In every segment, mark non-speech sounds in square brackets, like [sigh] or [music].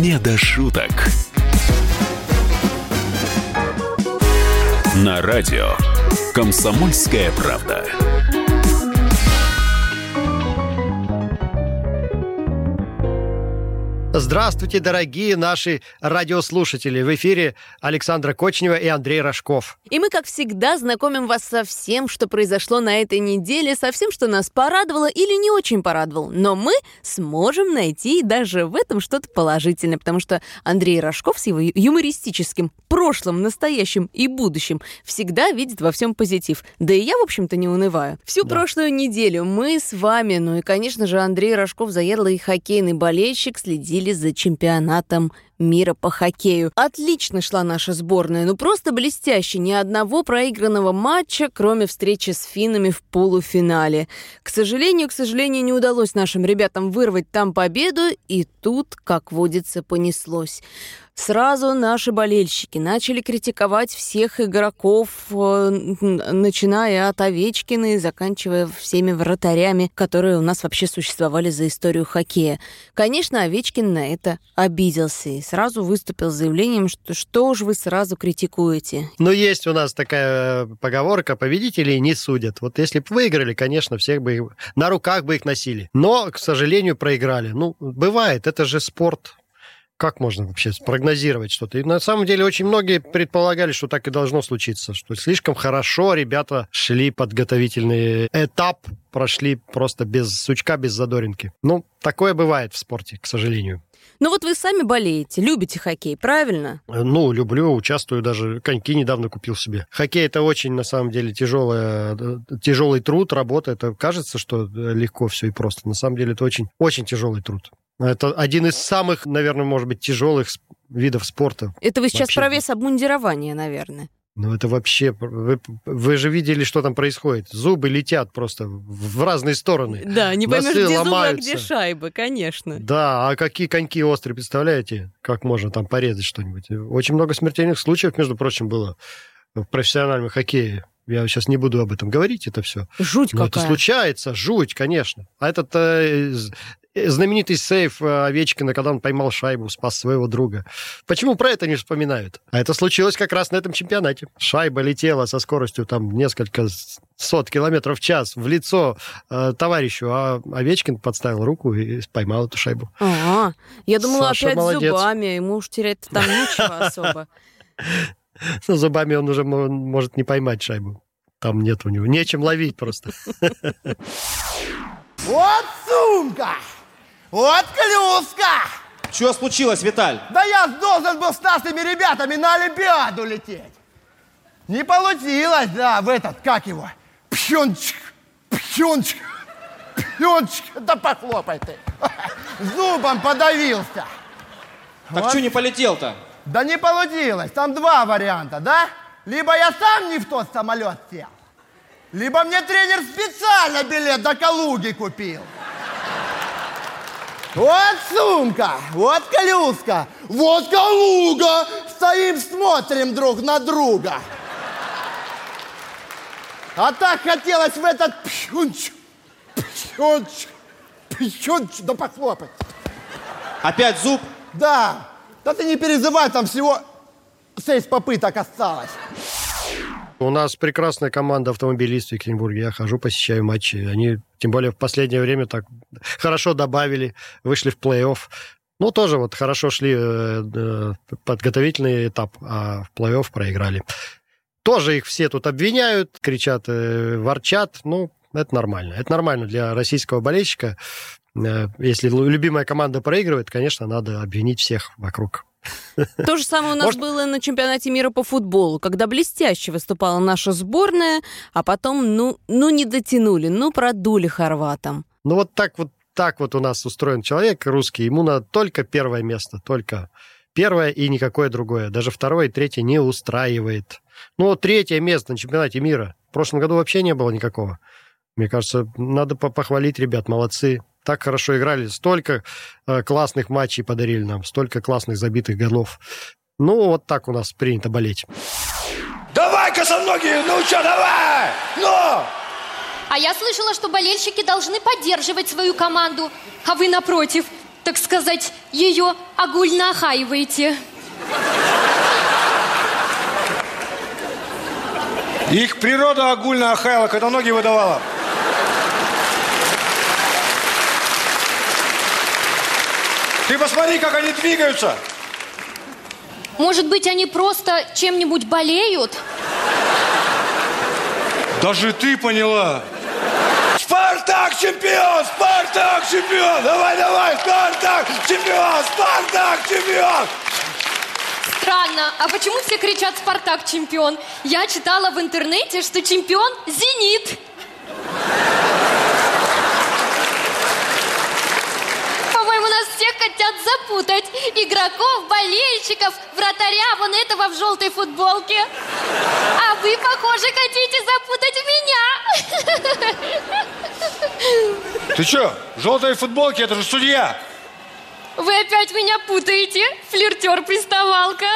Не до шуток. На радио «Комсомольская правда». Здравствуйте, дорогие наши радиослушатели. В эфире Александра Кочнева и Андрей Рожков. И мы, как всегда, знакомим вас со всем, что произошло на этой неделе, со всем, что нас порадовало или не очень порадовало. Но мы сможем найти даже в этом что-то положительное, потому что Андрей Рожков с его юмористическим прошлым, настоящим и будущим всегда видит во всем позитив. Да и я, в общем-то, не унываю. Всю да. прошлую неделю мы с вами, ну и, конечно же, Андрей Рожков, заедлый хоккейный болельщик, следили следили за чемпионатом мира по хоккею. Отлично шла наша сборная, ну просто блестяще. Ни одного проигранного матча, кроме встречи с финнами в полуфинале. К сожалению, к сожалению, не удалось нашим ребятам вырвать там победу, и тут, как водится, понеслось. Сразу наши болельщики начали критиковать всех игроков, э, начиная от Овечкина и заканчивая всеми вратарями, которые у нас вообще существовали за историю хоккея. Конечно, Овечкин на это обиделся и сразу выступил с заявлением, что что уж вы сразу критикуете. Но есть у нас такая поговорка, победителей не судят. Вот если бы выиграли, конечно, всех бы на руках бы их носили. Но, к сожалению, проиграли. Ну, бывает, это же спорт как можно вообще спрогнозировать что-то? И на самом деле очень многие предполагали, что так и должно случиться, что слишком хорошо ребята шли подготовительный этап, прошли просто без сучка, без задоринки. Ну, такое бывает в спорте, к сожалению. Ну вот вы сами болеете, любите хоккей, правильно? Ну, люблю, участвую, даже коньки недавно купил себе. Хоккей это очень, на самом деле, тяжелая, тяжелый труд, работа. Это кажется, что легко все и просто. На самом деле это очень, очень тяжелый труд. Это один из самых, наверное, может быть, тяжелых видов спорта. Это вы сейчас вообще. про вес обмундирования, наверное. Ну, это вообще... Вы, вы же видели, что там происходит. Зубы летят просто в разные стороны. Да, не поймешь, где ломаются. зубы, а где шайбы, конечно. Да, а какие коньки острые, представляете? Как можно там порезать что-нибудь? Очень много смертельных случаев, между прочим, было в профессиональном хоккее. Я сейчас не буду об этом говорить, это все. Жуть Но какая. это случается, жуть, конечно. А этот э, знаменитый сейф э, Овечкина, когда он поймал шайбу, спас своего друга. Почему про это не вспоминают? А это случилось как раз на этом чемпионате. Шайба летела со скоростью там несколько сот километров в час в лицо э, товарищу, а Овечкин подставил руку и поймал эту шайбу. А, я думала, Саша опять молодец. зубами, ему уж терять там нечего особо. [laughs] Ну, зубами он уже может не поймать шайбу. Там нет у него. Нечем ловить просто. [laughs] Вот сумка! Вот клюшка! Что случилось, Виталь? Да я должен был с нашими ребятами на Олимпиаду лететь. Не получилось, да, в этот, как его, пьончик, пьончик, пьончик, да похлопай ты. Зубом подавился. Так вот. что не полетел-то? Да не получилось. Там два варианта, да? Либо я сам не в тот самолет сел, либо мне тренер специально билет до Калуги купил. Вот сумка, вот колюска, вот Калуга. Стоим, смотрим друг на друга. А так хотелось в этот пьюнч, пьюнч, пьюнч, да похлопать. Опять зуб? Да. Да ты не переживай, там всего шесть попыток осталось. У нас прекрасная команда автомобилистов в Екатеринбурге. Я хожу, посещаю матчи. Они, тем более, в последнее время так хорошо добавили, вышли в плей-офф. Ну, тоже вот хорошо шли э, э, подготовительный этап, а в плей-офф проиграли. Тоже их все тут обвиняют, кричат, э, ворчат. Ну, это нормально. Это нормально для российского болельщика. Если любимая команда проигрывает, конечно, надо обвинить всех вокруг. [laughs] То же самое у нас Может... было на чемпионате мира по футболу, когда блестяще выступала наша сборная, а потом, ну, ну не дотянули, ну, продули хорватам. Ну, вот так вот, так вот у нас устроен человек русский, ему надо только первое место, только первое и никакое другое. Даже второе и третье не устраивает. Ну, третье место на чемпионате мира. В прошлом году вообще не было никакого. Мне кажется, надо похвалить ребят, молодцы так хорошо играли, столько э, классных матчей подарили нам, столько классных забитых голов. Ну, вот так у нас принято болеть. Давай, косоногие, ну что, давай! Ну! А я слышала, что болельщики должны поддерживать свою команду. А вы, напротив, так сказать, ее огульно охаиваете. Их природа огульно охаяла, когда ноги выдавала. Ты посмотри, как они двигаются. Может быть, они просто чем-нибудь болеют? Даже ты поняла. Спартак чемпион! Спартак чемпион! Давай, давай! Спартак чемпион! Спартак чемпион! Странно. А почему все кричат «Спартак чемпион»? Я читала в интернете, что чемпион «Зенит». По-моему, нас всех хотят запутать. Игроков, болельщиков, вратаря, вон этого в желтой футболке. А вы, похоже, хотите запутать меня. Ты что, в желтой футболке, это же судья. Вы опять меня путаете, флиртер-приставалка.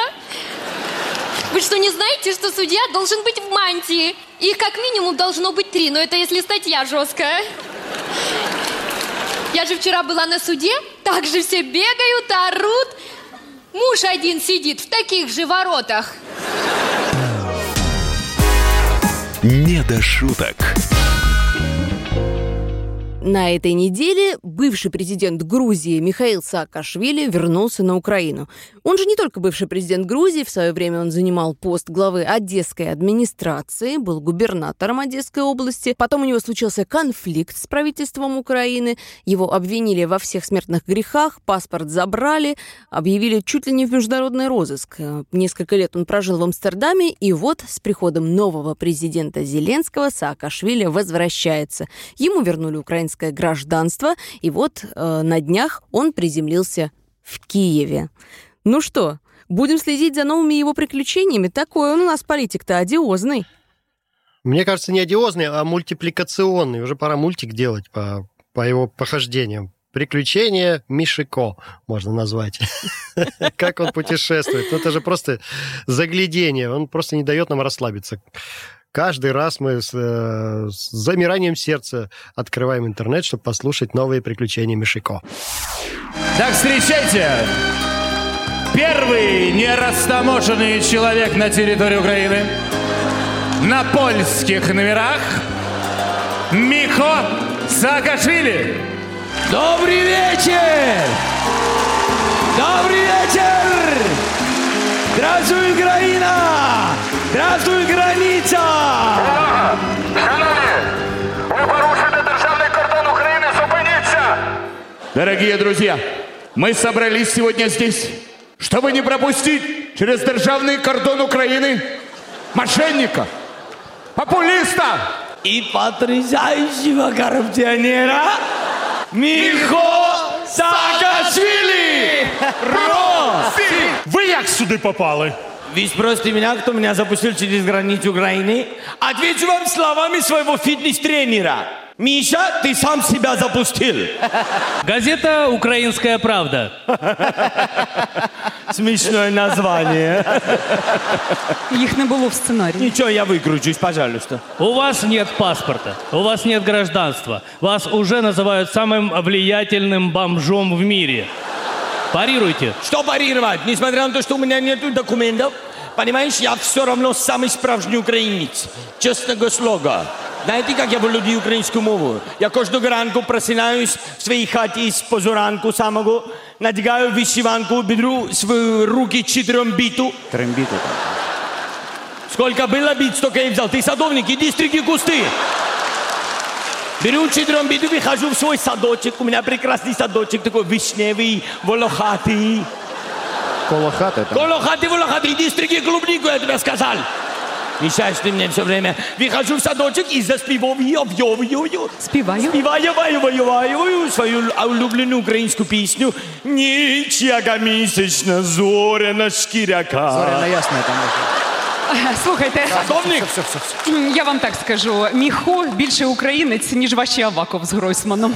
Вы что, не знаете, что судья должен быть в мантии? Их как минимум должно быть три, но это если статья жесткая. Я же вчера была на суде, так же все бегают, орут. Муж один сидит в таких же воротах. «Не до шуток». На этой неделе бывший президент Грузии Михаил Саакашвили вернулся на Украину. Он же не только бывший президент Грузии, в свое время он занимал пост главы Одесской администрации, был губернатором Одесской области. Потом у него случился конфликт с правительством Украины. Его обвинили во всех смертных грехах, паспорт забрали, объявили чуть ли не в международный розыск. Несколько лет он прожил в Амстердаме, и вот с приходом нового президента Зеленского Саакашвили возвращается. Ему вернули украинское гражданство, и вот э, на днях он приземлился в Киеве. Ну что, будем следить за новыми его приключениями? Такой он у нас политик-то одиозный. Мне кажется, не одиозный, а мультипликационный. Уже пора мультик делать по, по его похождениям. Приключения Мишико можно назвать. [laughs] Как он путешествует. Ну, это же просто заглядение. Он просто не дает нам расслабиться. Каждый раз мы с, э, с замиранием сердца открываем интернет, чтобы послушать новые приключения Мишико. Так, встречайте! Первый нерастаможенный человек на территории Украины на польских номерах Михо Саакашвили. Добрый вечер! Добрый вечер! Здравствуй, Украина! Здравствуй, граница! Дорогие друзья, мы собрались сегодня здесь, чтобы не пропустить через державный кордон Украины мошенника, популиста И потрясающего коррупционера Михо Саакашвили! Россия! Ви як сюди попали? Вы спросите меня, кто меня запустил через границу Украины? Отвечу вам словами своего фитнес-тренера. Миша, ты сам себя запустил. Газета «Украинская правда». [laughs] Смешное название. Їх не було в сценарії. Ничего, я выкручусь, пожалуйста. У вас нет паспорта, у вас нет гражданства. Вас уже называют самым влиятельным бомжом в мире. Парируйте. Что парировать? Несмотря на то, что у меня нет документов, понимаешь, я все равно самый справжний украинец. Честного слога. Знаєте, як я володію українською мовою? Я кожного ранку просинаюсь в своїй хаті з позоранку самого, надягаю вишиванку, беру свої руки чотирьом біту. Трембиты там. Сколько было бит, столько я и взял. Ты садовник, иди стриги кусты. Беру четырем биту, выхожу в свой садочек. У меня прекрасный садочек, такой вишневый, волохатый. Коло хаты там. Волохатый, волохатый, иди стриги клубнику, я тебе сказал. Мешаешь ты мне все время. Выхожу в садочек и заспеваю, вью, Співаю. Співаю, ваю, ваю, ваю, свою улюблену українську пісню. Нічяга місячна, зоряна шкіряка. Зоряна ясная там. [laughs] Е, Слухайте, Садовник! я вам так скажу: Міхо більше українець, ніж ваші Аваков з Гройсманом.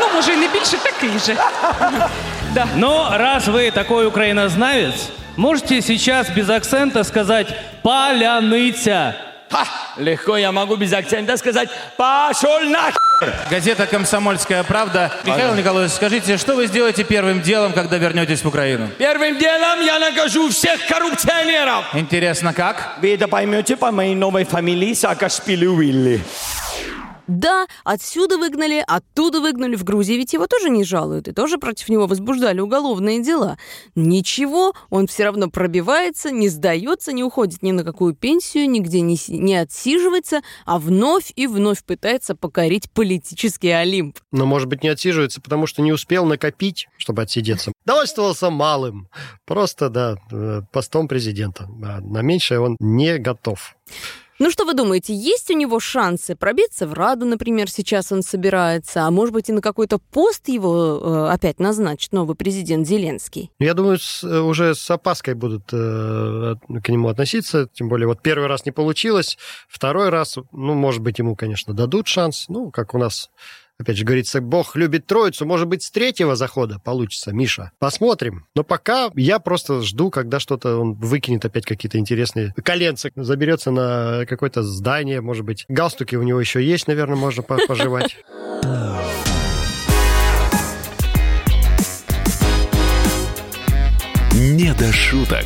Ну, може, і не більше такий же. [laughs] Да. Но раз вы такой украинознавец, можете сейчас без акцента сказать «Поляныця». Ха! Легко я могу без акцента сказать «пошел на Газета «Комсомольская правда». Михаил Ага. Николаевич, скажите, что вы сделаете первым делом, когда вернетесь в Украину? Первым делом я накажу всех коррупционеров. Интересно, как? Вы это поймете по моей новой фамилии Саакашвили Уилли. Да, отсюда выгнали, оттуда выгнали. В Грузии ведь его тоже не жалуют. И тоже против него возбуждали уголовные дела. Ничего, он все равно пробивается, не сдается, не уходит ни на какую пенсию, нигде не, не отсиживается, а вновь и вновь пытается покорить политический Олимп. Но, может быть, не отсиживается, потому что не успел накопить, чтобы отсидеться. Довольствовался малым. Просто, да, э, постом президента. А на меньшее он не готов. Ну что вы думаете, есть у него шансы пробиться в Раду, например, сейчас он собирается, а может быть и на какой-то пост его э, опять назначит новый президент Зеленский? Я думаю, с- э, уже с опаской будут э, к нему относиться. Тем более, вот первый раз не получилось, второй раз, ну, может быть, ему, конечно, дадут шанс. Ну, как у нас, опять же, говорится, Бог любит троицу. Может быть, с третьего захода получится, Миша. Посмотрим. Но пока я просто жду, когда что-то он выкинет опять какие-то интересные коленца, заберется на какое-то здание, может быть. Галстуки у него еще есть, наверное, можно по- пожевать. [laughs] «Не до шуток».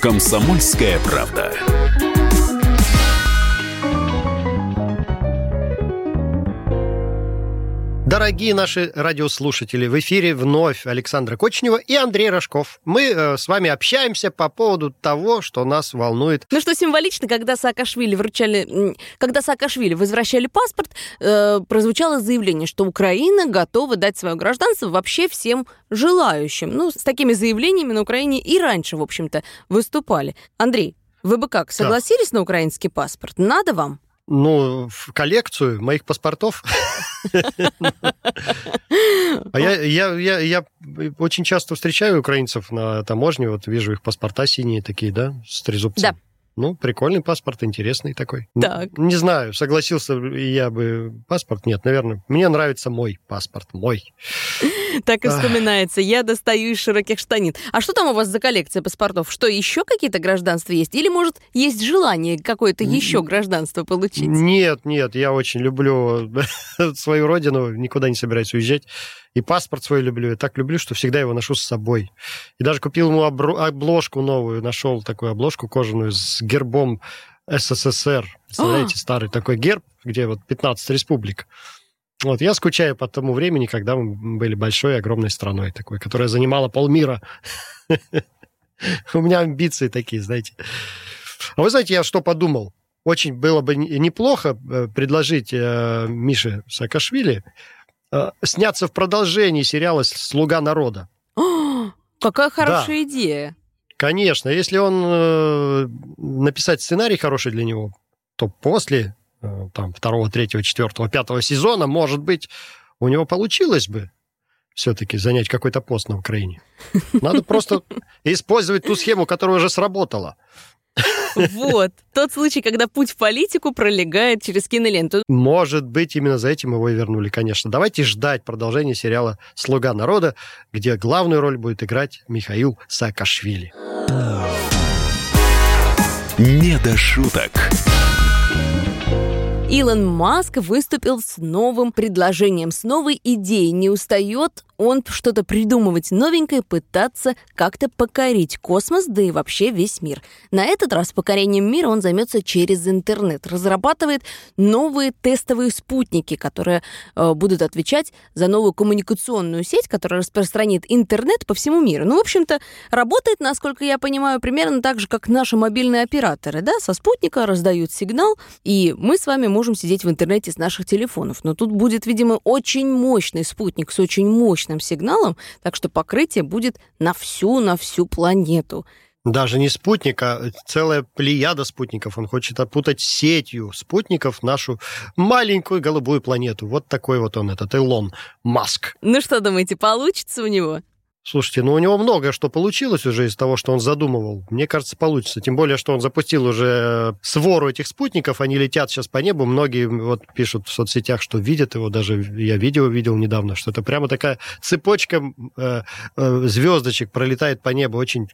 «Комсомольская правда». Дорогие наши радиослушатели, в эфире вновь Александра Кочнева и Андрей Рожков. Мы э, с вами общаемся по поводу того, что нас волнует. Ну что символично, когда Саакашвили вручали, когда Саакашвили возвращали паспорт, э, прозвучало заявление, что Украина готова дать свое гражданство вообще всем желающим. Ну, с такими заявлениями на Украине и раньше, в общем-то, выступали. Андрей, вы бы как, согласились на украинский паспорт? Надо вам? Ну, в коллекцию моих паспортов. А я, я, я, я очень часто встречаю украинцев на таможне, вот вижу их паспорта синие такие, да, с трезубцем. Ну, прикольный паспорт, интересный такой. Так. Н- Не знаю, согласился я бы паспорт, нет, наверное. Мне нравится мой паспорт, мой. [laughs] Так и вспоминается. Я достаю из широких штанин. А что там у вас за коллекция паспортов? Что, еще какие-то гражданства есть? Или, может, есть желание какое-то еще гражданство получить? Нет, нет, я очень люблю [laughs] свою родину, никуда не собираюсь уезжать. И паспорт свой люблю. Я так люблю, что всегда его ношу с собой. И даже купил ему обложку новую, нашел такую обложку кожаную с гербом СССР. Представляете, старый такой герб, где вот 15 республик. Вот, я скучаю по тому времени, когда мы были большой, огромной страной такой, которая занимала полмира. [laughs] У меня амбиции такие, знаете. А вы знаете, я что подумал? Очень было бы не- неплохо э, предложить э, Мише Саакашвили э, сняться в продолжении сериала «Слуга народа». [gasps] Какая хорошая идея. Конечно, если он э, написать сценарий хороший для него, то после э, там второго, третьего, четвертого, пятого сезона, может быть, у него получилось бы все-таки занять какой-то пост на Украине. Надо просто использовать ту схему, которая уже сработала. Вот. Тот случай, когда путь в политику пролегает через киноленту. Может быть, именно за этим его и вернули, конечно. Давайте ждать продолжения сериала «Слуга народа», где главную роль будет играть Михаил Саакашвили. «Не до шуток». Илон Маск выступил с новым предложением, с новой идеей. Не устает он что-то придумывать новенькое, пытаться как-то покорить космос, да и вообще весь мир. На этот раз покорением мира он займется через интернет. Разрабатывает новые тестовые спутники, которые э, будут отвечать за новую коммуникационную сеть, которая распространит интернет по всему миру. Ну, в общем-то, работает, насколько я понимаю, примерно так же, как наши мобильные операторы. Да? Со спутника раздают сигнал, и мы с вами можем сидеть в интернете с наших телефонов. Но тут будет, видимо, очень мощный спутник с очень мощной мощным сигналом, так что покрытие будет на всю, на всю планету. Даже не спутник, а целая плеяда спутников. Он хочет опутать сетью спутников нашу маленькую голубую планету. Вот такой вот он, этот Илон Маск. Ну что думаете, получится у него? Слушайте, ну у него многое что получилось уже из того, что он задумывал. Мне кажется, получится. Тем более, что он запустил уже свору этих спутников, они летят сейчас по небу. Многие вот пишут в соцсетях, что видят его. Даже я видео видел недавно, что это прямо такая цепочка э, э, звездочек пролетает по небу. Очень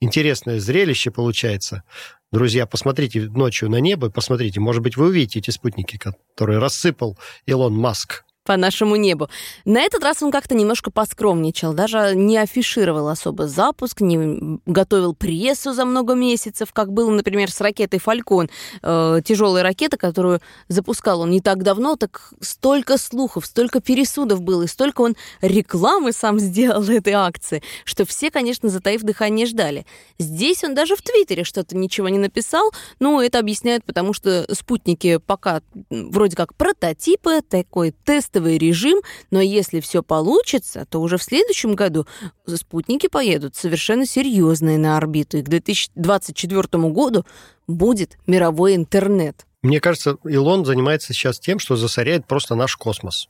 интересное зрелище получается. Друзья, посмотрите ночью на небо, посмотрите, может быть, вы увидите эти спутники, которые рассыпал Илон Маск по нашему небу. На этот раз он как-то немножко поскромничал, даже не афишировал особо запуск, не готовил прессу за много месяцев, как было, например, с ракетой «Фалькон». Э, тяжелая ракета, которую запускал он не так давно, так столько слухов, столько пересудов было, и столько он рекламы сам сделал этой акции, что все, конечно, затаив дыхание, ждали. Здесь он даже в Твиттере что-то ничего не написал, но это объясняют, потому что спутники пока вроде как прототипы, такой тест тестовый режим, но если все получится, то уже в следующем году спутники поедут совершенно серьезные на орбиту, и к 2024 году будет мировой интернет. Мне кажется, Илон занимается сейчас тем, что засоряет просто наш космос.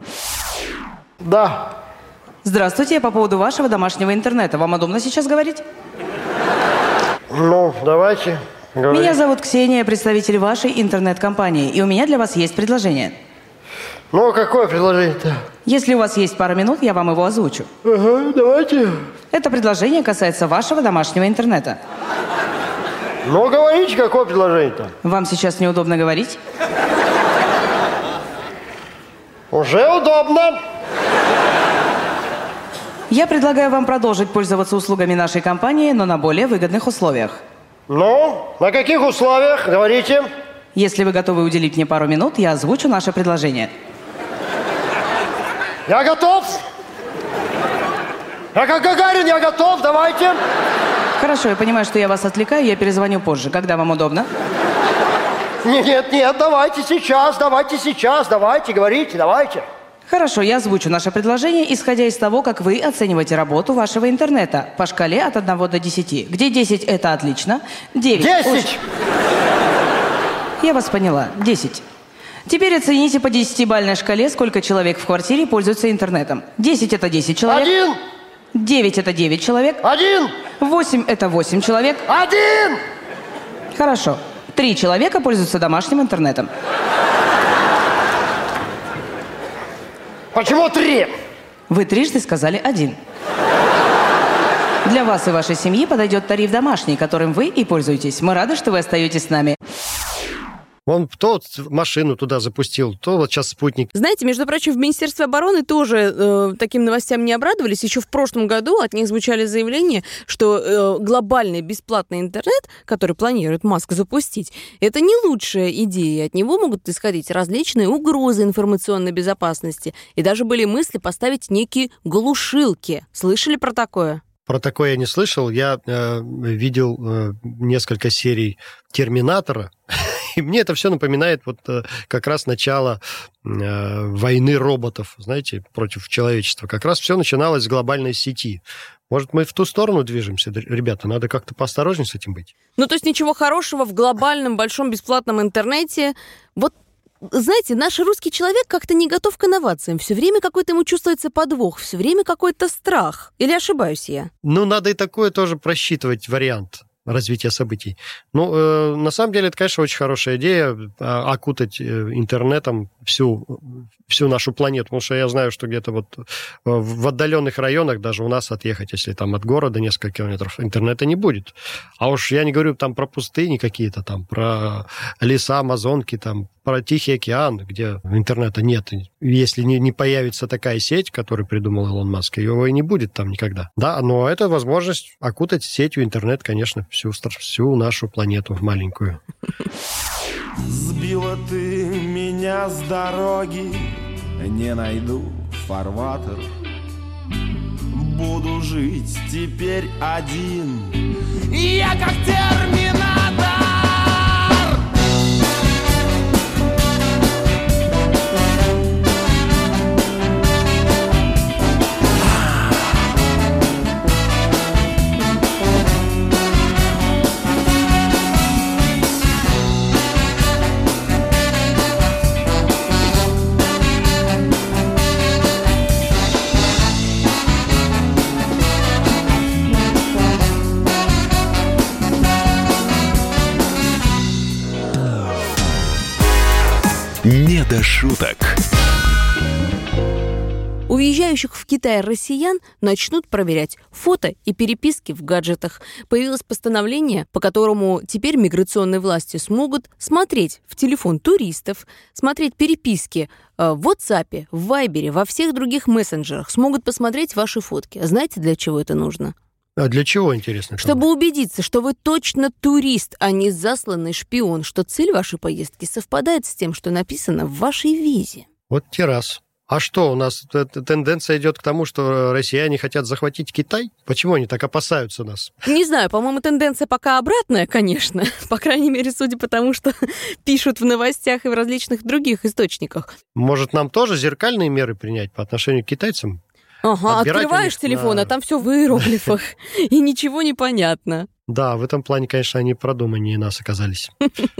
Да. Здравствуйте, по поводу вашего домашнего интернета. Вам удобно сейчас говорить? Ну, давайте. Говори. Меня зовут Ксения, представитель вашей интернет-компании, и у меня для вас есть предложение. Ну, а какое предложение-то? Если у вас есть пара минут, я вам его озвучу. Ага, давайте. Это предложение касается вашего домашнего интернета. Ну, говорите, какое предложение-то? Вам сейчас неудобно говорить? Уже удобно. Я предлагаю вам продолжить пользоваться услугами нашей компании, но на более выгодных условиях. Ну, на каких условиях? Говорите. Если вы готовы уделить мне пару минут, я озвучу наше предложение. Я готов. Я как Гагарин, я готов, давайте. Хорошо, я понимаю, что я вас отвлекаю, я перезвоню позже. Когда вам удобно? Нет, нет, давайте сейчас, давайте сейчас, давайте, говорите, давайте. Хорошо, я озвучу наше предложение, исходя из того, как вы оцениваете работу вашего интернета по шкале от 1 до 10. Где 10 – это отлично, 9 – 10! Я вас поняла, 10. Теперь оцените по десятибальной шкале, сколько человек в квартире пользуются интернетом. 10 – это 10 человек. Один! 9 – это 9 человек. Один! 8 – это 8 человек. Один! Хорошо. Три человека пользуются домашним интернетом. Почему три? Вы трижды сказали один. Для вас и вашей семьи подойдет тариф домашний, которым вы и пользуетесь. Мы рады, что вы остаетесь с нами. Он то машину туда запустил, то вот сейчас спутник. Знаете, между прочим, в Министерстве обороны тоже э, таким новостям не обрадовались. Еще в прошлом году от них звучали заявления, что э, глобальный бесплатный интернет, который планирует Маск запустить, это не лучшая идея. От него могут исходить различные угрозы информационной безопасности. И даже были мысли поставить некие глушилки. Слышали про такое? Про такое я не слышал. Я э, видел э, несколько серий Терминатора. [laughs] И мне это все напоминает вот э, как раз начало э, войны роботов, знаете, против человечества. Как раз все начиналось с глобальной сети. Может, мы в ту сторону движемся, ребята? Надо как-то поосторожнее с этим быть. Ну, то есть ничего хорошего в глобальном, большом, бесплатном интернете. Вот знаете, наш русский человек как-то не готов к инновациям. Все время какой-то ему чувствуется подвох, все время какой-то страх. Или ошибаюсь я? Ну, надо и такое тоже просчитывать вариант развития событий. Ну, э, на самом деле, это, конечно, очень хорошая идея а, окутать э, интернетом всю, всю нашу планету, потому что я знаю, что где-то вот э, в отдаленных районах даже у нас отъехать, если там от города несколько километров, интернета не будет. А уж я не говорю там про пустыни какие-то, там про леса, амазонки, там про Тихий океан, где интернета нет. Если не, не появится такая сеть, которую придумал Илон Маск, его и не будет там никогда. Да, но это возможность окутать сетью интернет, конечно, всю, всю нашу планету маленькую. Сбила ты меня с дороги, не найду фарватер. Буду жить теперь один. Я как терминатор. Шуток». Уезжающих в Китай россиян начнут проверять фото и переписки в гаджетах. Появилось постановление, по которому теперь миграционные власти смогут смотреть в телефон туристов, смотреть переписки э, в WhatsApp, в Viber, во всех других мессенджерах, смогут посмотреть ваши фотки. Знаете, для чего это нужно? А для чего, интересно? Чтобы убедиться, что вы точно турист, а не засланный шпион, что цель вашей поездки совпадает с тем, что написано в вашей визе. Вот те раз. А что, у нас тенденция идет к тому, что россияне хотят захватить Китай? Почему они так опасаются нас? Не знаю, по-моему, тенденция пока обратная, конечно. [laughs] По крайней мере, судя по тому, что [laughs] пишут в новостях и в различных других источниках. Может, нам тоже зеркальные меры принять по отношению к китайцам? Ага, открываешь телефон, да. а там все в иероглифах, [laughs] и ничего не понятно. Да, в этом плане, конечно, они продуманнее нас оказались.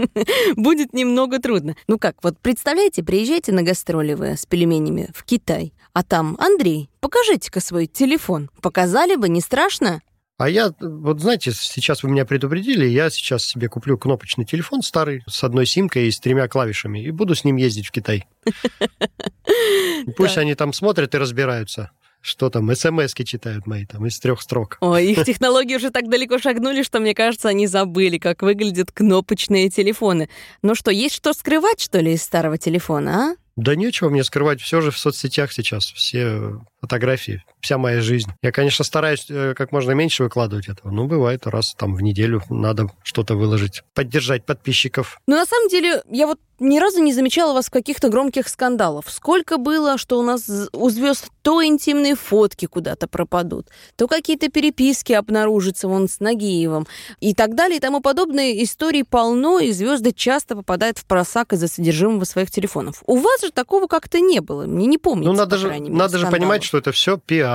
[laughs] Будет немного трудно. Ну как, вот представляете, приезжаете на гастроли вы с пельменями в Китай, а там, Андрей, покажите-ка свой телефон. Показали бы, не страшно? А я, вот знаете, сейчас вы меня предупредили, я сейчас себе куплю кнопочный телефон старый с одной симкой и с тремя клавишами и буду с ним ездить в Китай. [laughs] Пусть они там смотрят и разбираются, что там, смс-ки читают мои там из трех строк. Ой, их [laughs] технологии уже так далеко шагнули, что, мне кажется, они забыли, как выглядят кнопочные телефоны. Ну что, есть что скрывать, что ли, из старого телефона, а? Да нечего мне скрывать, все же в соцсетях сейчас, все фотографии, вся моя жизнь. Я, конечно, стараюсь э, как можно меньше выкладывать этого, но бывает раз там в неделю надо что-то выложить, поддержать подписчиков. Ну, на самом деле, я вот ни разу не замечала вас в каких-то громких скандалах. Сколько было, что у нас у звезд то интимные фотки куда-то пропадут, то какие-то переписки обнаружатся вон с Нагиевым и так далее и тому подобное. Историй полно, и звезды часто попадают в просак из-за содержимого своих телефонов. У вас же такого как-то не было. Мне не помнится, Ну, надо же, мере, надо же скандалов. понимать, что это все пиар,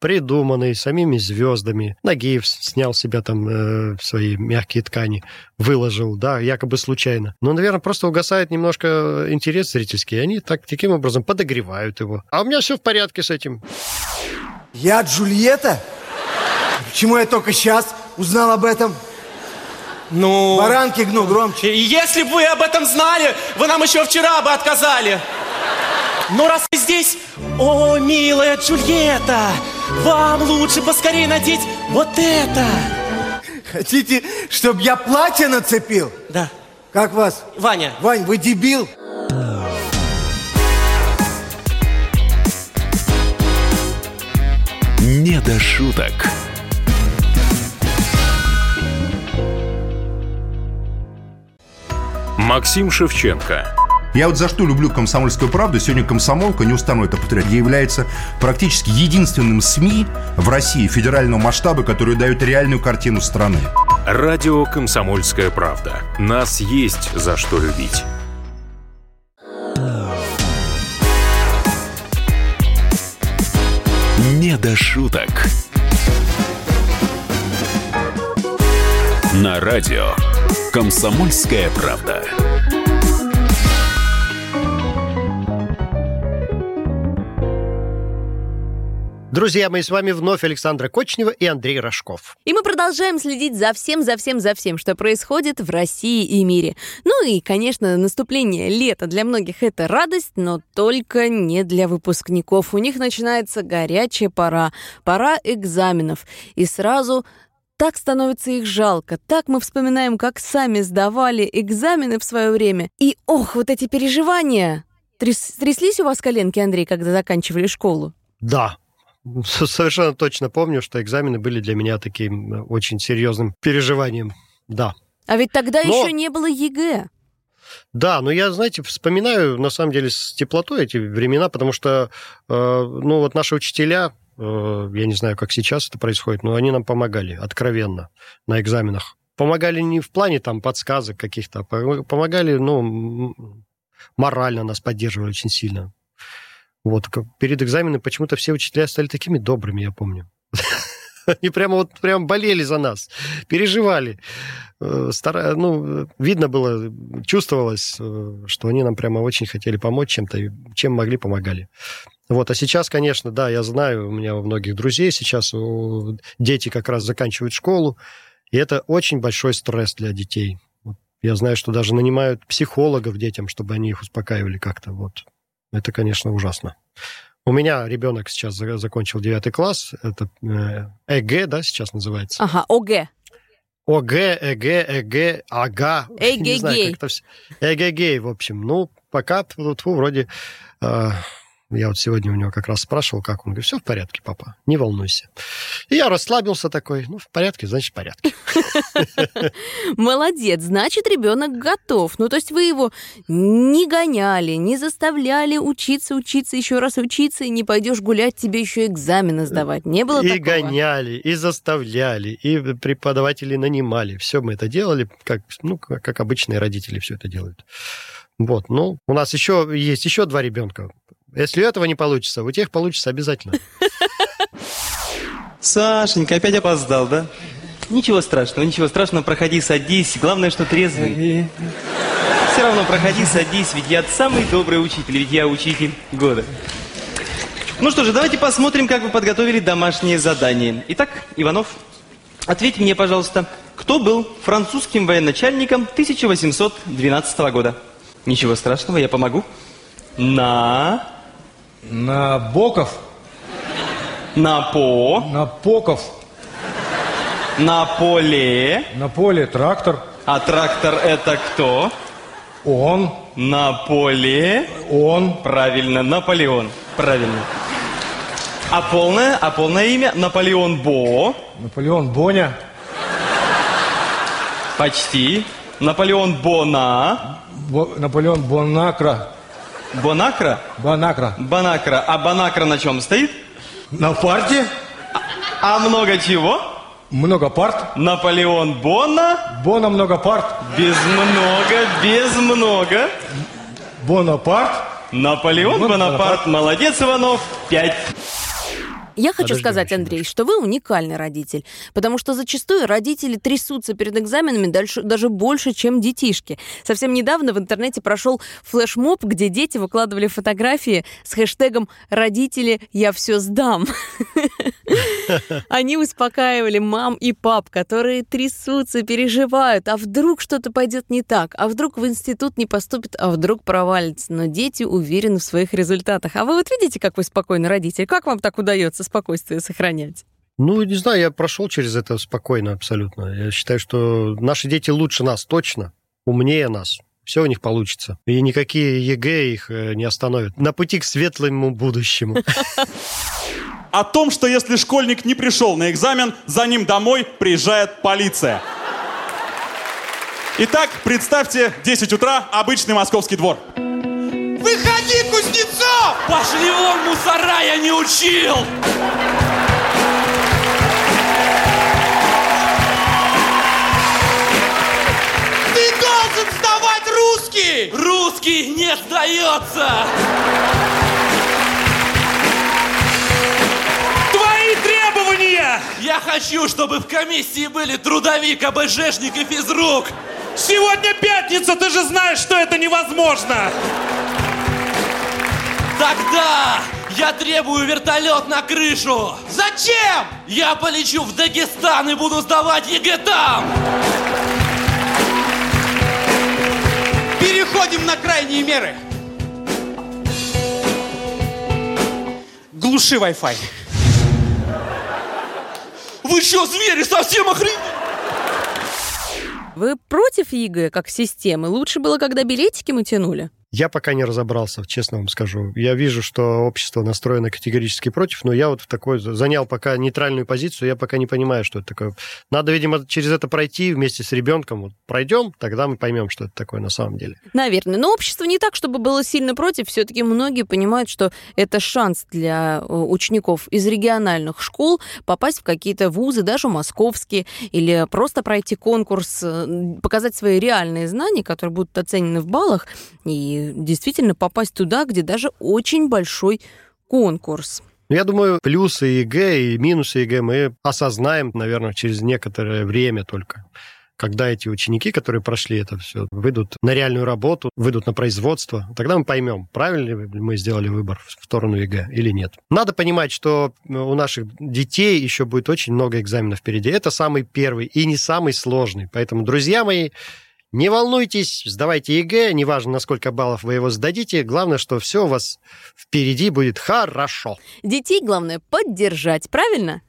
придуманный самими звездами. Нагиев снял себя там э, свои мягкие ткани, выложил, да, якобы случайно. Но, наверное, просто угасает немножко интерес зрительский, и они так, таким образом подогревают его. А у меня все в порядке с этим. Я Джульетта? Почему я только сейчас узнал об этом? Ну... Баранки гну громче. Если бы вы об этом знали, вы нам еще вчера бы отказали. Но раз вы здесь, о, милая Джульетта, вам лучше поскорее надеть вот это. Хотите, чтобы я платье нацепил? Да. Как вас? Ваня. Вань, вы дебил? «Не до шуток». Максим Шевченко. Я вот за что люблю «Комсомольскую правду». Сегодня «Комсомолка», не устану это повторять, является практически единственным СМИ в России федерального масштаба, который дает реальную картину страны. Радио «Комсомольская правда». Нас есть за что любить. «Не до шуток». На радио «Комсомольская правда». Друзья мои, с вами вновь Александра Кочнева и Андрей Рожков. И мы продолжаем следить за всем, за всем, за всем, что происходит в России и мире. Ну и, конечно, наступление лета для многих это радость, но только не для выпускников. У них начинается горячая пора, пора экзаменов. И сразу так становится их жалко. Так мы вспоминаем, как сами сдавали экзамены в свое время. И, ох, вот эти переживания. Тряс- тряслись у вас коленки, Андрей, когда заканчивали школу? Да, [laughs] Совершенно точно помню, что экзамены были для меня таким э, очень серьезным переживанием. Да. А ведь тогда Но- еще не было ЕГЭ. Да, но я, знаете, вспоминаю, на самом деле, с теплотой эти времена, потому что, э, ну, вот наши учителя, э, я не знаю, как сейчас это происходит, но они нам помогали откровенно на экзаменах. Помогали не в плане там подсказок каких-то, а пом- помогали, ну, морально нас поддерживали очень сильно. Вот, перед экзаменом почему-то все учителя стали такими добрыми, я помню. [laughs] Они прямо вот прям болели за нас, переживали. Э, стара- Ну, видно было, чувствовалось, э, что они нам прямо очень хотели помочь чем-то, чем могли, помогали. Вот, а сейчас, конечно, да, я знаю, у меня у многих друзей сейчас дети как раз заканчивают школу, и это очень большой стресс для детей. Я знаю, что даже нанимают психологов детям, чтобы они их успокаивали как-то. Вот. Это, конечно, ужасно. У меня ребенок сейчас за- закончил 9 класс. Это э, ЭГЭ, да, сейчас называется? Ага, ОГ. ОГЭ, ЭГЭ, ЭГЭ, АГА. Знаю, Эгегей. в общем. Ну, пока тьфу, вроде... э, я вот сегодня у него как раз спрашивал, как он. Говорит, все в порядке, папа, не волнуйся. И я расслабился такой, ну, в порядке, значит, в порядке. [laughs] Молодец, значит, ребенок готов. Ну, то есть вы его не гоняли, не заставляли учиться, учиться, еще раз учиться, и не пойдешь гулять, тебе еще экзамены сдавать. Не было и такого? гоняли, и заставляли, и преподаватели нанимали. Все мы это делали, как, ну, как обычные родители все это делают. Вот, ну, у нас еще есть еще два ребенка. Если у этого не получится, у тех получится обязательно. [laughs] Сашенька, опять опоздал, да? Ничего страшного, ничего страшного, проходи, садись. Главное, что трезвый. Все равно проходи, садись, ведь я самый добрый учитель, ведь я учитель года. Ну что же, давайте посмотрим, как вы подготовили домашнее задание. Итак, Иванов, ответь мне, пожалуйста, кто был французским военачальником 1812 года? Ничего страшного, я помогу. На... На Боков. На по. На Поков. На поле. На поле трактор. А трактор это кто? Он. На поле. Он. Правильно, Наполеон. Правильно. А полное, а полное имя Наполеон Бо. Наполеон Боня. Почти. Наполеон Бона. Бо- Наполеон Бонакра. Бонакра? Бонакра. Бонакра. А Бонакра на чем стоит? На парте. А много чего? Много парт. Наполеон Бона. Бона много парт. Без много, без много. Бонапарт. Наполеон Бон- Бонапарт. Молодец, Иванов. Пять. Я хочу Подожди, сказать, Андрей, что вы уникальный родитель, потому что зачастую родители трясутся перед экзаменами дальше, даже больше, чем детишки. Совсем недавно в интернете прошел флешмоб, где дети выкладывали фотографии с хэштегом «Родители, я все сдам». [laughs] Они успокаивали мам и пап, которые трясутся, переживают, а вдруг что-то пойдет не так, а вдруг в институт не поступит, а вдруг провалится. Но дети уверены в своих результатах. А вы вот видите, как вы спокойный родитель? Как вам так удается спокойствие сохранять? Ну, не знаю, я прошел через это спокойно абсолютно. Я считаю, что наши дети лучше нас, точно, умнее нас. Все у них получится. И никакие ЕГЭ их э, не остановят. На пути к светлому будущему. [laughs] О том, что если школьник не пришел на экзамен, за ним домой приезжает полиция. Итак, представьте, 10 утра, обычный московский двор. Выходи, Кузнецов! Пошли вон, мусора, я не учил! Ты должен сдавать русский! Русский не сдается! Твои требования! Я хочу, чтобы в комиссии были трудовик, АБЖшник и физрук! Сегодня пятница, ты же знаешь, что это невозможно! Тогда я требую вертолет на крышу! Зачем? Я полечу в Дагестан и буду сдавать ЕГЭ там! Переходим на крайние меры. Глуши Wi-Fi. Вы что, звери, совсем охренели? Вы против ЕГЭ как системы? Лучше было, когда билетики мы тянули? Я пока не разобрался, честно вам скажу. Я вижу, что общество настроено категорически против, но я вот в такой занял пока нейтральную позицию, я пока не понимаю, что это такое. Надо, видимо, через это пройти вместе с ребенком. Вот пройдем, тогда мы поймем, что это такое на самом деле. Наверное. Но общество не так, чтобы было сильно против. Все-таки многие понимают, что это шанс для э, учеников из региональных школ попасть в какие-то вузы, даже московские, или просто пройти конкурс, э, показать свои реальные знания, которые будут оценены в баллах, и действительно попасть туда, где даже очень большой конкурс. Я думаю, плюсы ЕГЭ и минусы ЕГЭ мы осознаем, наверное, через некоторое время только. Когда эти ученики, которые прошли это все, выйдут на реальную работу, выйдут на производство, тогда мы поймем, правильно ли мы сделали выбор в сторону ЕГЭ или нет. Надо понимать, что у наших детей еще будет очень много экзаменов впереди. Это самый первый и не самый сложный. Поэтому, друзья мои, Не волнуйтесь, сдавайте ЕГЭ, неважно, на сколько баллов вы его сдадите, главное, что все у вас впереди будет хорошо. Детей главное поддержать, правильно?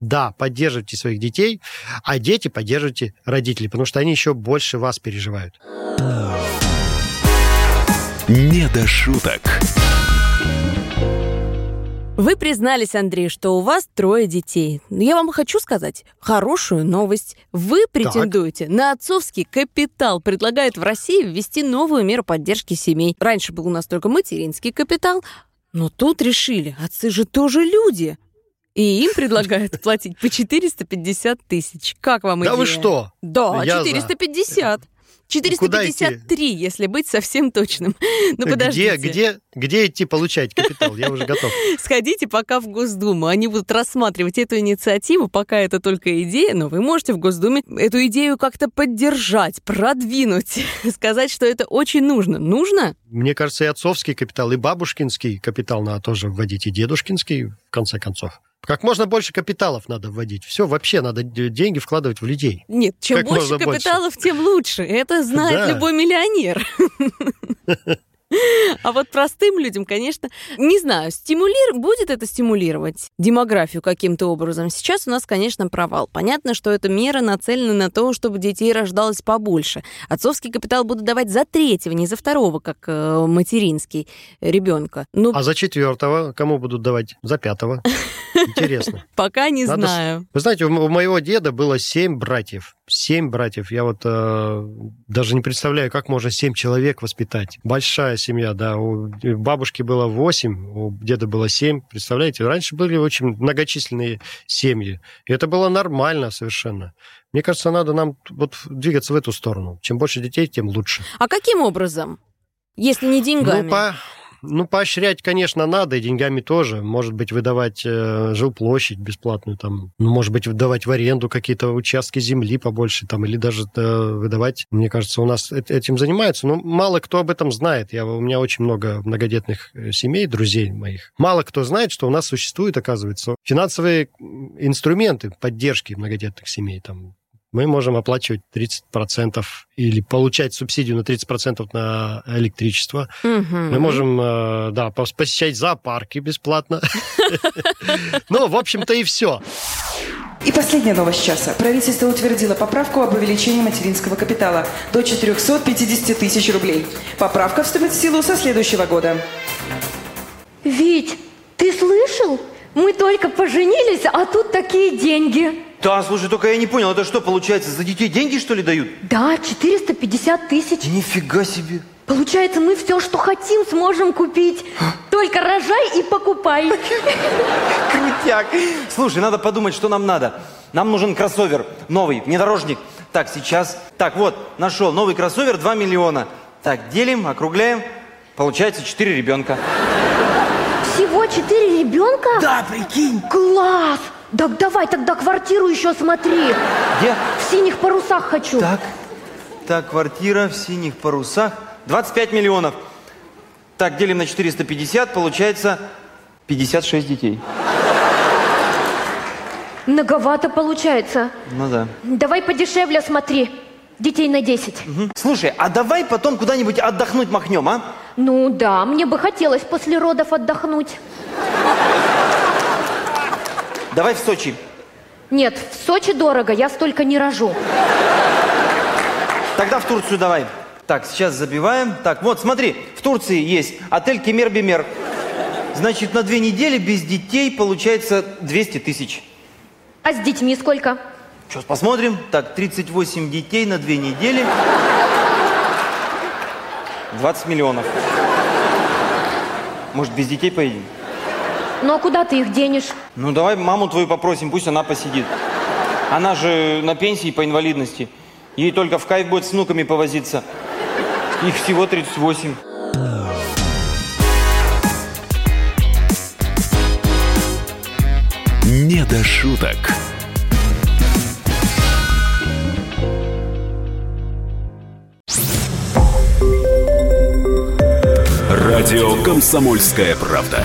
Да, поддерживайте своих детей, а дети поддерживайте родителей, потому что они еще больше вас переживают. Не до шуток. Вы признались, Андрей, что у вас трое детей. Но я вам хочу сказать хорошую новость. Вы претендуете на отцовский капитал. Предлагают в России ввести новую меру поддержки семей. Раньше был у нас только материнский капитал, но тут решили, отцы же тоже люди. И им предлагают [laughs] платить по 450 тысяч. Как вам идея? Да вы что? Да, Я за. 450. Куда идти? 453, если быть совсем точным. [laughs] Ну, подождите. Где, где, где идти получать капитал? Я уже готов. [laughs] Сходите пока в Госдуму. Они будут рассматривать эту инициативу, пока это только идея, но вы можете в Госдуме эту идею как-то поддержать, продвинуть, [laughs] сказать, что это очень нужно. Нужно? Мне кажется, и отцовский капитал, и бабушкинский капитал надо тоже вводить, и дедушкинский, в конце концов. Как можно больше капиталов надо вводить. Все, вообще надо деньги вкладывать в людей. Нет, чем Как больше можно больше. капиталов, тем лучше. Это знает Да. любой миллионер. [laughs] А вот простым людям, конечно, не знаю, стимулир... будет это стимулировать демографию каким-то образом. Сейчас у нас, конечно, провал. Понятно, что эта мера нацелена на то, чтобы детей рождалось побольше. Отцовский капитал будут давать за третьего, не за второго, как э, материнский ребенка. Ну, А за четвертого кому будут давать? За пятого. [laughs] Интересно. [laughs] пока не Надо с- знаю. Вы знаете, у у моего деда было семь братьев. Семь братьев. Я вот э, даже не представляю, как можно семь человек воспитать. Большая семья, да. У бабушки было восемь, у деда было семь. Представляете, раньше были очень многочисленные семьи. И это было нормально совершенно. Мне кажется, надо нам вот двигаться в эту сторону. Чем больше детей, тем лучше. А каким образом? Если не деньгами. Ну, по- ну, поощрять, конечно, надо, и деньгами тоже. Может быть, выдавать э, жилплощадь бесплатную, там, ну, может быть, выдавать в аренду какие-то участки земли побольше, там, или даже э, выдавать. Мне кажется, у нас эт- этим занимаются, но мало кто об этом знает. Я, у меня очень много многодетных э, семей, друзей моих. Мало кто знает, что у нас существуют, оказывается, финансовые инструменты поддержки многодетных семей, там, мы можем оплачивать 30% или получать субсидию на 30% на электричество. Мгм. Мы можем, э, да, пос- посещать зоопарки бесплатно. [laughs] Ну, в общем-то, и все. И последняя новость часа. Правительство утвердило поправку об увеличении материнского капитала до 450 тысяч рублей. Поправка вступит в силу со следующего года. Вить, ты слышал? Мы только поженились, а тут такие деньги. Да, слушай, только я не понял, это что, получается, за детей деньги, что ли, дают? Да, 450 тысяч. Нифига себе. Получается, мы все, что хотим, сможем купить. Только рожай и покупай. [laughs] Крутяк. Слушай, надо подумать, что нам надо. Нам нужен кроссовер, новый, внедорожник. Так, сейчас. Так, вот, нашел новый кроссовер, 2 миллиона. Так, делим, округляем. Получается 4 ребенка. Всего четыре ребенка? Да, прикинь. Класс! Так давай тогда квартиру еще смотри. Где? В синих парусах хочу. Так. Так, квартира в синих парусах. 25 миллионов. Так, делим на 450, получается 56 детей. Многовато получается. Ну да. Давай подешевле смотри. Детей на 10. Мгм. Слушай, а давай потом куда-нибудь отдохнуть махнем, а? Ну да, мне бы хотелось после родов отдохнуть. Давай в Сочи. Нет, в Сочи дорого, я столько не рожу. Тогда в Турцию давай. Так, сейчас забиваем. Так, вот, смотри, в Турции есть отель Кемер-Бемер. Значит, на две недели без детей получается 200 тысяч. А с детьми сколько? Сейчас посмотрим. Так, 38 детей на две недели. 20 миллионов. Может, без детей поедем? Ну а куда ты их денешь? Ну, давай маму твою попросим, пусть она посидит. Она же на пенсии по инвалидности. Ей только в кайф будет с внуками повозиться. Их всего 38. Не до шуток. Радио «Комсомольская правда».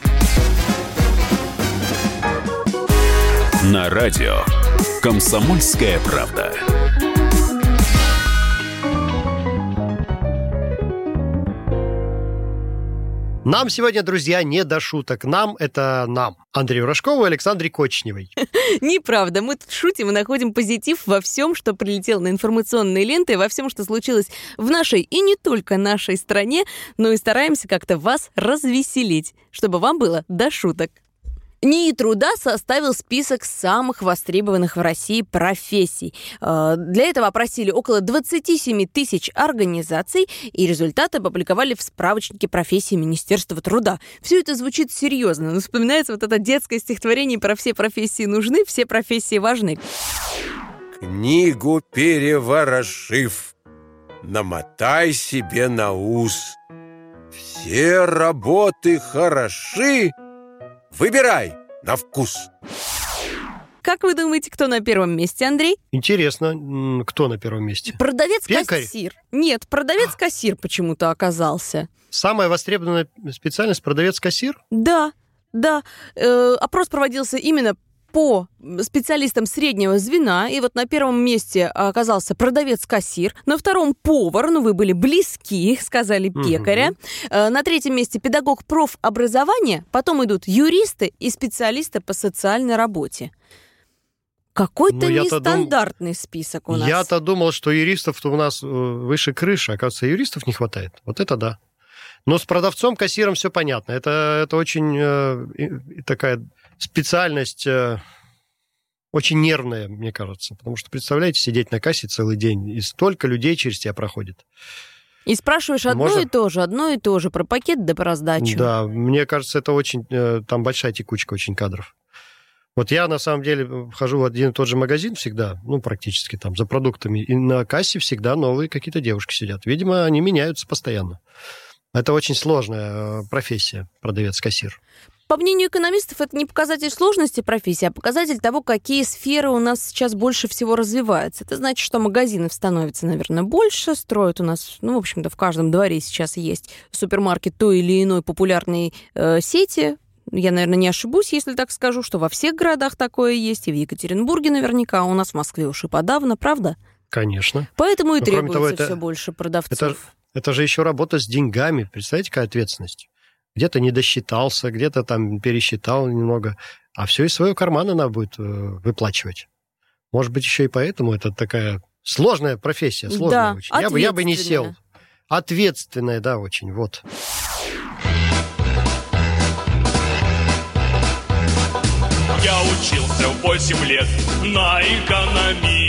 На радио «Комсомольская правда». Нам сегодня, друзья, не до шуток. Нам — это нам. Андрею Рожкову и Александре Кочневой. [laughs] Неправда. Мы тут шутим и находим позитив во всем, что прилетело на информационные ленты, во всем, что случилось в нашей и не только нашей стране, но и стараемся как-то вас развеселить, чтобы вам было до шуток. НИИ труда составил список самых востребованных в России профессий. Э, Для этого опросили около 27 тысяч организаций, и результаты опубликовали в справочнике профессий Министерства труда. Все это звучит серьезно, но вспоминается вот это детское стихотворение про все профессии нужны, все профессии важны. Книгу переворошив, намотай себе на ус. Все работы хороши, выбирай на вкус. Как вы думаете, кто на первом месте, Андрей? Интересно, кто на первом месте? Продавец-кассир. Нет, продавец-кассир почему-то оказался. Самая востребованная специальность продавец-кассир? Да, да. Э, опрос проводился именно по специалистам среднего звена, и вот на первом месте оказался продавец-кассир, на втором повар, ну вы были близки, [laughs] сказали пекаря, Э, на третьем месте педагог профобразования, потом идут юристы и специалисты по социальной работе. Какой-то Ну, я-то дум- нестандартный список у нас. Я-то думал, что юристов-то у нас э, выше крыши. Оказывается, юристов не хватает. Вот это да. Но с продавцом, кассиром все понятно. Это, это очень э, такая специальность, э, очень нервная, мне кажется. Потому что, представляете, сидеть на кассе целый день, и столько людей через тебя проходит. И спрашиваешь одно Можно? и то же, одно и то же, про пакет да про раздачу. Да, мне кажется, это очень... э, Там большая текучка очень кадров. Вот я, на самом деле, хожу в один и тот же магазин всегда, ну, практически там, за продуктами, и на кассе всегда новые какие-то девушки сидят. Видимо, они меняются постоянно. Это очень сложная э, профессия, продавец-кассир. По мнению экономистов, это не показатель сложности профессии, а показатель того, какие сферы у нас сейчас больше всего развиваются. Это значит, что магазинов становится, наверное, больше, строят у нас, ну, в общем-то, в каждом дворе сейчас есть супермаркет той или иной популярной э, сети. Я, наверное, не ошибусь, если так скажу, что во всех городах такое есть, и в Екатеринбурге наверняка, а у нас в Москве уж и подавно, правда? Конечно. Поэтому и Ну, кроме требуется того, это- все больше продавцов. Это, это же еще работа с деньгами. Представляете, какая ответственность? Где-то не досчитался, где-то там пересчитал немного. А все из своего кармана надо будет э, выплачивать. Может быть, еще и поэтому это такая сложная профессия, сложная Да, очень. Я бы, я бы не сел. ответственная. Да, очень. Вот. Я учился в 8 лет на экономиста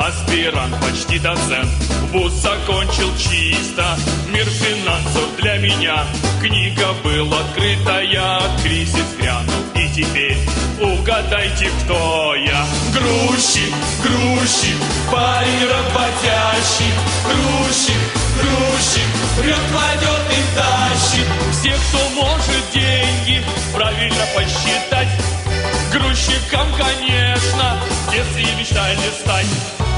Аспирант, почти доцент, вуз закончил чисто Мир финансов для меня, книга была открытая Кризис грянул. И теперь угадайте, кто я. Грузчик, грузчик, парень работящий. Грузчик, грузчик, врет, кладет и тащит. Все, кто может деньги правильно посчитать. Грузчиком, конечно, детстве мечтали стать.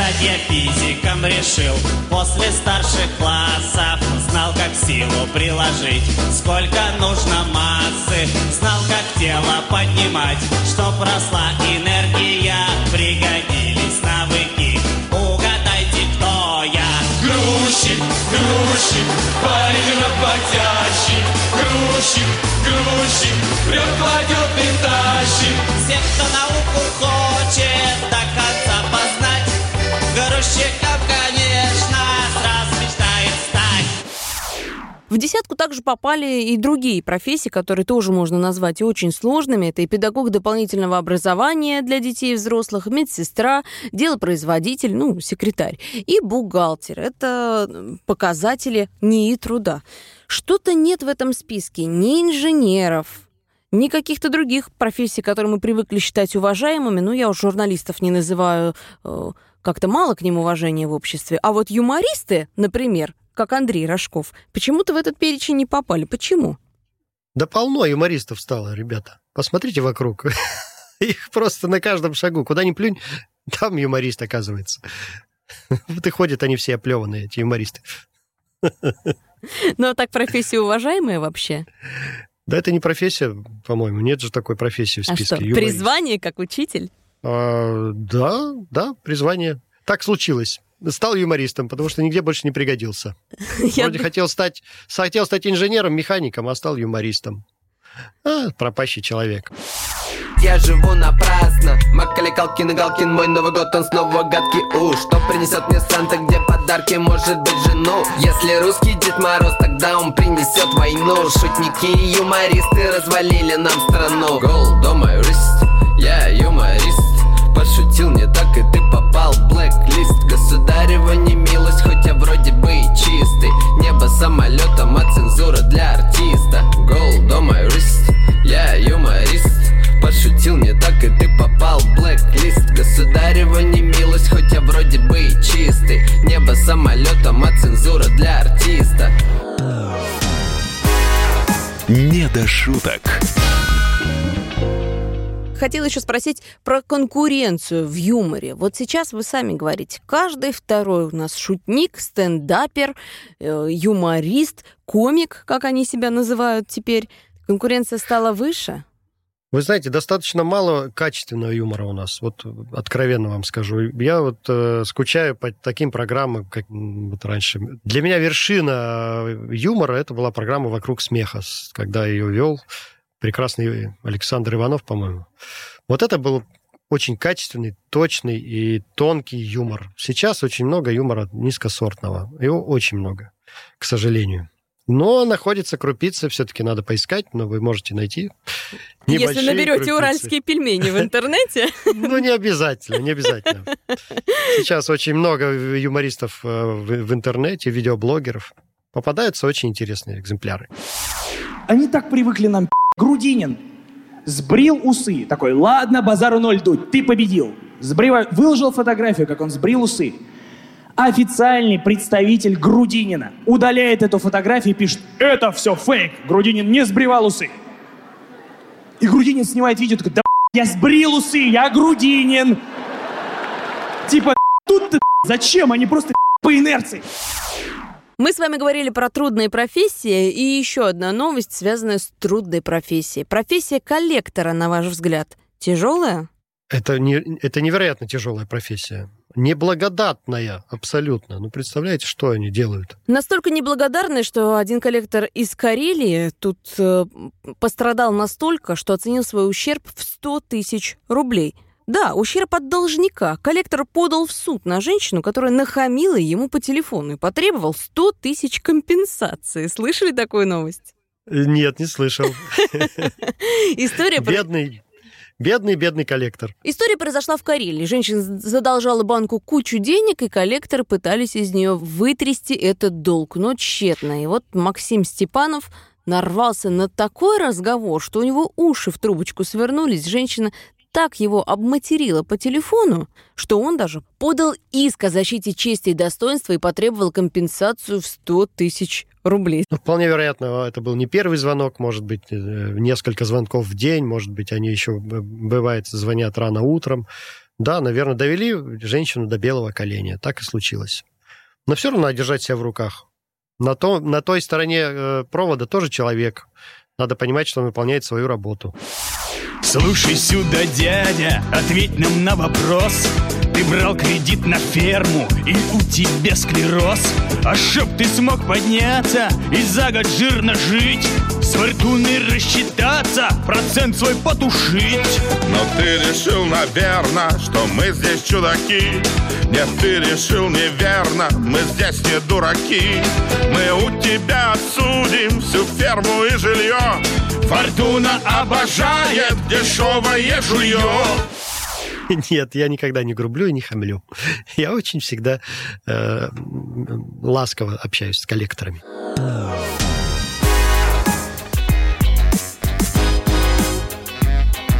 Стать я физиком решил. После старших классов Знал, как силу приложить. Сколько нужно массы Знал, как тело поднимать. Чтоб росла энергия Пригодились навыки. Угадайте, кто я? Грузчик, грузчик, парень работящий. Грузчик, грузчик, врет, кладет и тащит. Все, кто науку хочет Грузчиком, конечно Сразу мечтает В десятку также попали и другие профессии, которые тоже можно назвать очень сложными. Это и педагог дополнительного образования для детей и взрослых, медсестра, делопроизводитель, ну, секретарь, и бухгалтер. Это показатели НИИ труда. Что-то нет в этом списке ни инженеров, ни каких-то других профессий, которые мы привыкли считать уважаемыми. Ну, я уж журналистов не называю, э, как-то мало к ним уважения в обществе. А вот юмористы, например, как Андрей Рожков, почему-то в этот перечень не попали. Почему? Да полно юмористов стало, ребята. Посмотрите вокруг. [laughs] Их просто на каждом шагу. Куда ни плюнь, там юморист оказывается. [laughs] Вот и ходят они все оплеванные, эти юмористы. [laughs] Ну, а так профессия уважаемая вообще? Да это не профессия, по-моему. Нет же такой профессии в А списке. что, юморист. призвание как учитель? А, да, да, призвание. Так случилось. Стал юмористом, потому что нигде больше не пригодился. [laughs] Я Вроде хотел стать, хотел стать инженером, механиком, а стал юмористом. А, пропащий человек. Я живу напрасно Макали Калкин и Галкин Мой Новый год, он снова гадкий уж Что принесет мне Санта, где подарки Может быть жену Если русский Дед Мороз, тогда он принесет войну Шутники и юмористы развалили нам страну Гол, дома я юморист Пошутил не так, и ты попал. В блэк-лист Государева не милость, хоть я вроде бы и чистый. Небо самолетом, а цензура для артиста. Гол, дома юрист, я юморист. Пошутил не так, и ты попал. В блэк-лист Государева не милость, хоть я вроде бы и чистый. Небо самолетом, а цензура для артиста. Не до шуток. Хотела еще спросить про конкуренцию в юморе. Вот сейчас вы сами говорите, каждый второй у нас шутник, стендапер, э, юморист, комик, как они себя называют теперь. Конкуренция стала выше? Вы знаете, достаточно мало качественного юмора у нас. Вот откровенно вам скажу. Я вот э, скучаю по таким программам, как вот раньше. Для меня вершина э, юмора это была программа «Вокруг смеха», когда ее вел прекрасный Александр Иванов, по-моему. Вот это был очень качественный, точный и тонкий юмор. Сейчас очень много юмора низкосортного. Его очень много, к сожалению. Но находится крупицы, все-таки надо поискать, но вы можете найти. Если наберете крупицы. уральские пельмени в интернете, [laughs] Ну, не обязательно, не обязательно. Сейчас очень много юмористов э, в, интернете, видеоблогеров. Попадаются очень интересные экземпляры. Они так привыкли нам. Грудинин сбрил усы. Такой, ладно, базару ноль дуть, ты победил. Сбрива... Выложил фотографию, как он сбрил усы. Официальный представитель Грудинина удаляет эту фотографию и пишет, это все фейк, Грудинин не сбривал усы. И Грудинин снимает видео, такой, да я сбрил усы, я Грудинин. Типа, тут ты зачем? Они просто по инерции. Мы с вами говорили про трудные профессии, и еще одна новость, связанная с трудной профессией. Профессия коллектора, на ваш взгляд, тяжелая? Это, не, это невероятно тяжелая профессия. Неблагодатная абсолютно. Ну, представляете, что они делают? Настолько неблагодарная, что один коллектор из Карелии тут э, пострадал настолько, что оценил свой ущерб в 100 тысяч рублей. Да, ущерб от должника. Коллектор подал в суд на женщину, которая нахамила ему по телефону и потребовал 100 тысяч компенсации. Слышали такую новость? Э, Нет, не слышал. [laughs] История про- Бедный, бедный, бедный коллектор. История произошла в Карелии. Женщина задолжала банку кучу денег, и коллекторы пытались из нее вытрясти этот долг, но тщетно. И вот Максим Степанов нарвался на такой разговор, что у него уши в трубочку свернулись. Женщина так его обматерила по телефону, что он даже подал иск о защите чести и достоинства и потребовал компенсацию в 100 тысяч рублей. Ну, вполне вероятно, это был не первый звонок, может быть, э, несколько звонков в день, может быть, они еще, бывает, звонят рано утром. Да, наверное, довели женщину до белого коленя. Так и случилось. Но все равно держать себя в руках. На, то, на той стороне э, провода тоже человек. Надо понимать, что он выполняет свою работу. Слушай сюда, дядя, ответь нам на вопрос. Ты брал кредит на ферму, и у тебя склероз. А чтоб ты смог подняться и за год жирно жить С фортуной рассчитаться, процент свой потушить. Но ты решил, наверное, что мы здесь чудаки. Нет, ты решил неверно, мы здесь не дураки. Мы у тебя отсудим всю ферму и жилье. Фортуна обожает дешевое жулье. Нет, я никогда не грублю и не хамлю. Я очень всегда э, ласково общаюсь с коллекторами.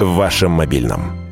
В вашем мобильном.